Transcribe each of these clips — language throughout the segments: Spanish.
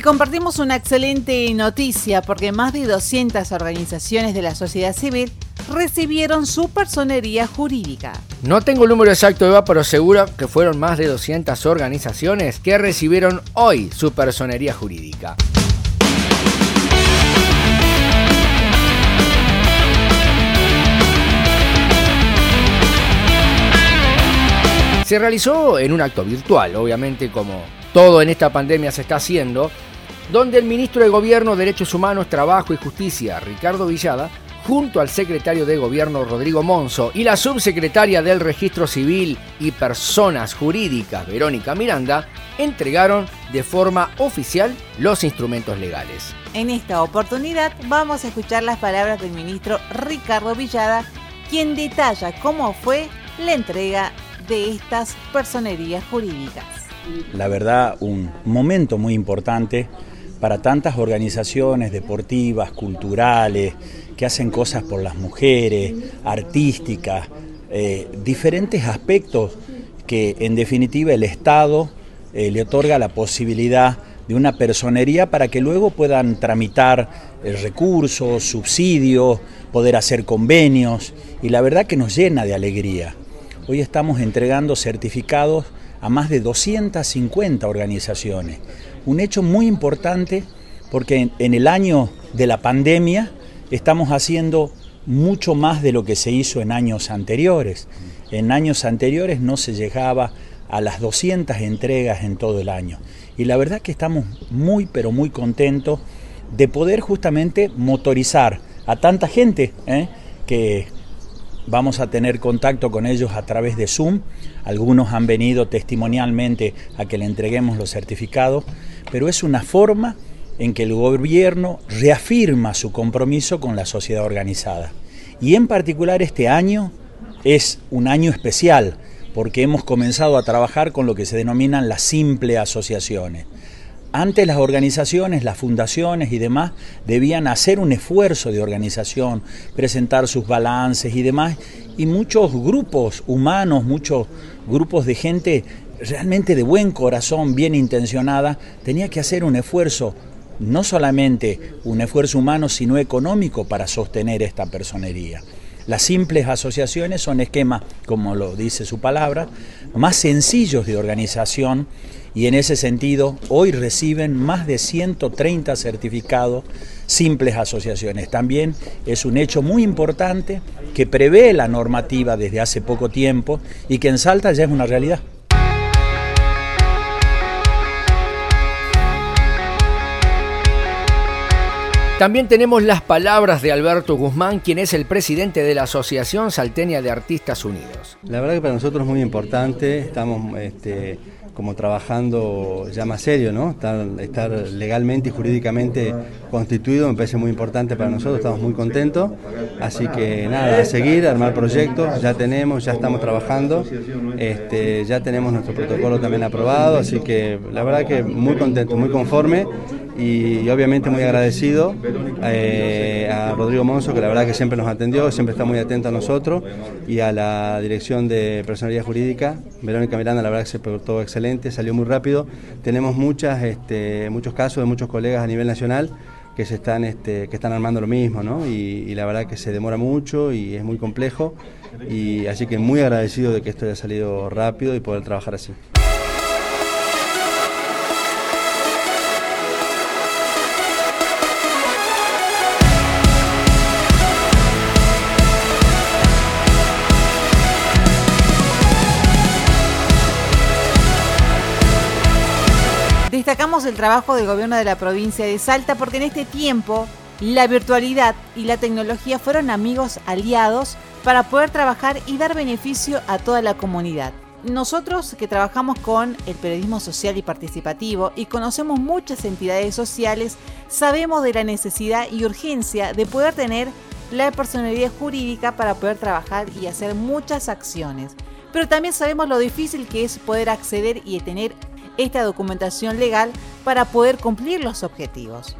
Y compartimos una excelente noticia porque más de 200 organizaciones de la sociedad civil recibieron su personería jurídica. No tengo el número exacto, Eva, pero seguro que fueron más de 200 organizaciones que recibieron hoy su personería jurídica. Se realizó en un acto virtual, obviamente como todo en esta pandemia se está haciendo, donde el ministro de Gobierno, Derechos Humanos, Trabajo y Justicia, Ricardo Villada, junto al secretario de Gobierno Rodrigo Monzo y la subsecretaria del Registro Civil y Personas Jurídicas Verónica Miranda, entregaron de forma oficial los instrumentos legales. En esta oportunidad vamos a escuchar las palabras del ministro Ricardo Villada, quien detalla cómo fue la entrega de estas personerías jurídicas. La verdad, un momento muy importante para tantas organizaciones deportivas, culturales, que hacen cosas por las mujeres, artísticas, eh, diferentes aspectos que en definitiva el Estado eh, le otorga la posibilidad de una personería para que luego puedan tramitar eh, recursos, subsidios, poder hacer convenios y la verdad que nos llena de alegría. Hoy estamos entregando certificados a más de 250 organizaciones. Un hecho muy importante porque en el año de la pandemia estamos haciendo mucho más de lo que se hizo en años anteriores. En años anteriores no se llegaba a las 200 entregas en todo el año. Y la verdad que estamos muy, pero muy contentos de poder justamente motorizar a tanta gente ¿eh? que Vamos a tener contacto con ellos a través de Zoom. Algunos han venido testimonialmente a que le entreguemos los certificados, pero es una forma en que el gobierno reafirma su compromiso con la sociedad organizada. Y en particular este año es un año especial porque hemos comenzado a trabajar con lo que se denominan las simples asociaciones. Antes las organizaciones, las fundaciones y demás debían hacer un esfuerzo de organización, presentar sus balances y demás, y muchos grupos humanos, muchos grupos de gente realmente de buen corazón, bien intencionada, tenía que hacer un esfuerzo, no solamente un esfuerzo humano, sino económico para sostener esta personería. Las simples asociaciones son esquemas, como lo dice su palabra, más sencillos de organización y en ese sentido hoy reciben más de 130 certificados simples asociaciones. También es un hecho muy importante que prevé la normativa desde hace poco tiempo y que en Salta ya es una realidad. También tenemos las palabras de Alberto Guzmán, quien es el presidente de la Asociación Salteña de Artistas Unidos. La verdad que para nosotros es muy importante, estamos este, como trabajando ya más serio, ¿no? Estar, legalmente y jurídicamente constituido me parece muy importante para nosotros, estamos muy contentos. Así que nada, a seguir, armar proyectos, ya tenemos, ya estamos trabajando, este, ya tenemos nuestro protocolo también aprobado, así que la verdad que muy contento, muy conforme y, obviamente muy agradecido eh, a Rodrigo Monzo, que la verdad que siempre nos atendió, siempre está muy atento a nosotros, y a la Dirección de Personalidad Jurídica, Verónica Miranda, la verdad que se portó excelente, salió muy rápido. Tenemos muchas, este, muchos casos de muchos colegas a nivel nacional que se están, este, que están armando lo mismo, ¿no? Y, y, la verdad que se demora mucho y es muy complejo, y así que muy agradecido de que esto haya salido rápido y poder trabajar así. Destacamos el trabajo del gobierno de la provincia de Salta porque en este tiempo la virtualidad y la tecnología fueron amigos aliados para poder trabajar y dar beneficio a toda la comunidad. Nosotros que trabajamos con el periodismo social y participativo y conocemos muchas entidades sociales, sabemos de la necesidad y urgencia de poder tener la personalidad jurídica para poder trabajar y hacer muchas acciones. Pero también sabemos lo difícil que es poder acceder y tener esta documentación legal para poder cumplir los objetivos.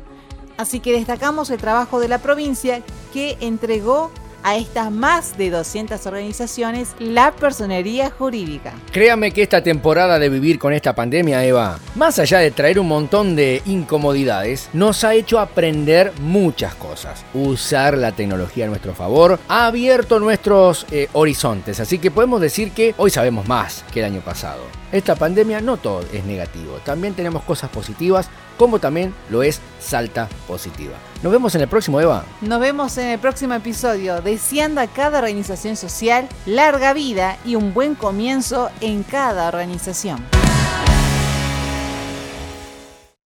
Así que destacamos el trabajo de la provincia que entregó a estas más de 200 organizaciones la personería jurídica. Créame que esta temporada de vivir con esta pandemia, Eva, más allá de traer un montón de incomodidades, nos ha hecho aprender muchas cosas. Usar la tecnología a nuestro favor ha abierto nuestros eh, horizontes, así que podemos decir que hoy sabemos más que el año pasado. Esta pandemia no todo es negativo, también tenemos cosas positivas como también lo es Salta Positiva. Nos vemos en el próximo, Eva. Nos vemos en el próximo episodio, deseando a cada organización social larga vida y un buen comienzo en cada organización.